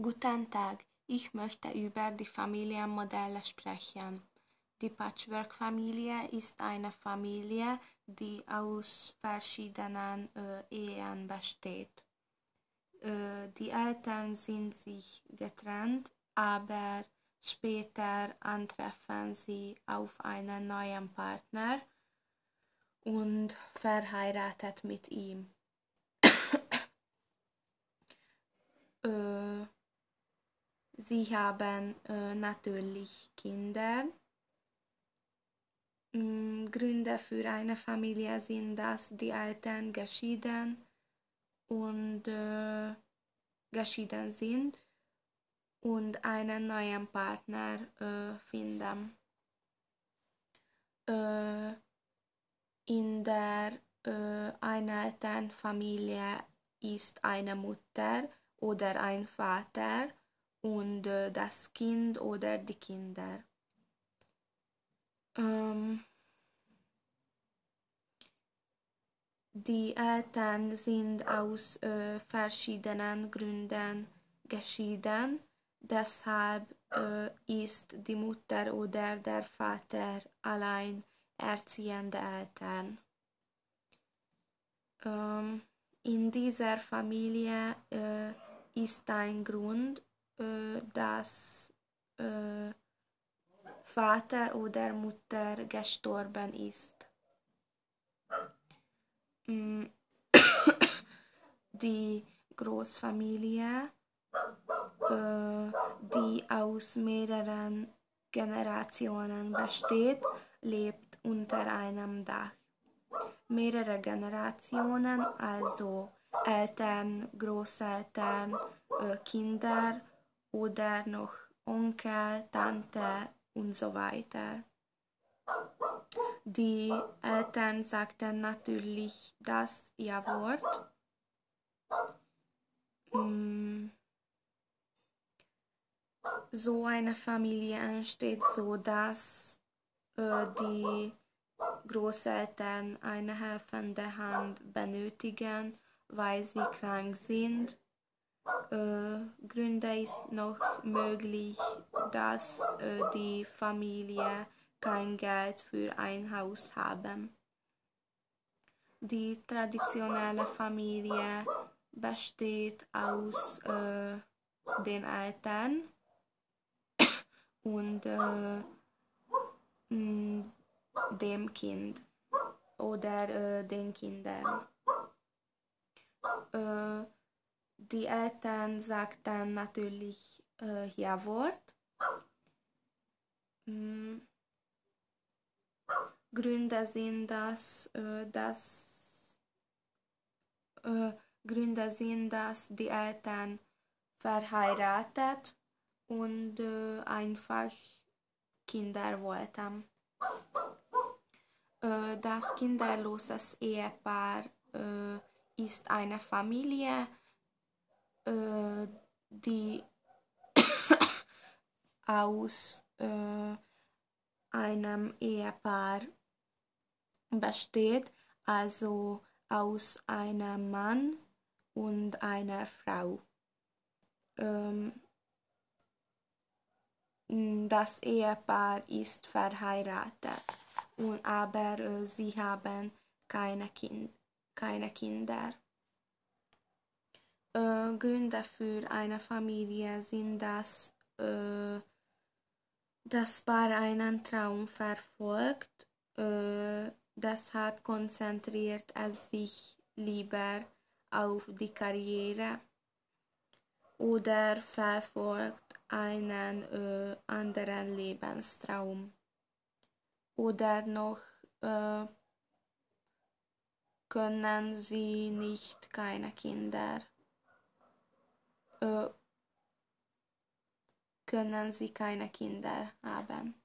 Guten Tag, ich möchte über die Familienmodelle sprechen. Die Patchwork-Familie ist eine Familie, die aus verschiedenen äh, Ehen besteht. Äh, die Eltern sind sich getrennt, aber später antreffen sie auf einen neuen Partner und verheiratet mit ihm. äh, sie haben äh, natürlich Kinder. Mm, Gründe für eine Familie sind, dass die Eltern geschieden und äh, geschieden sind und einen neuen Partner äh, finden. Äh, in der äh, Einelternfamilie ist eine Mutter oder ein Vater und äh, das Kind oder die Kinder. Ähm, die Eltern sind aus äh, verschiedenen Gründen geschieden, deshalb äh, ist die Mutter oder der Vater allein erziehende Eltern. Ähm, in dieser Familie äh, ist ein Grund, äh, dass äh, Vater oder Mutter gestorben ist. Mm. Die Großfamilie, die aus mehreren Generationen besteht, lebt unter einem Dach. Mehrere Generationen, also Eltern, Großeltern, Kinder oder noch Onkel, Tante und so weiter. Die Eltern sagten natürlich das Ja-Wort. Mm. So eine Familie entsteht so, dass äh, die Großeltern eine helfende Hand benötigen, weil sie krank sind. Äh, Gründe ist noch möglich, dass äh, die Familie kein Geld für ein Haus haben. Die traditionelle Familie besteht aus äh, den Eltern und äh, dem Kind oder äh, den Kindern. Die Eltern sagten natürlich äh, Ja-Wort. Mm. Gründe sind, dass, äh, dass äh, Gründe sind, dass die Eltern verheiratet und äh, einfach Kinder wollten. Äh, das kinderloses Ehepaar äh, ist eine Familie, äh, die aus äh, einem Ehepaar besteht, also aus einem Mann und einer Frau. Ähm, das Ehepaar ist verheiratet, und aber äh, sie haben keine, kind, keine Kinder. Äh, Gründe für eine Familie sind, dass äh, das Paar einen Traum verfolgt, äh, deshalb konzentriert es sich lieber auf die Karriere oder verfolgt einen äh, anderen Lebenstraum. Oder noch äh, können sie nicht keine Kinder können sie keine Kinder haben.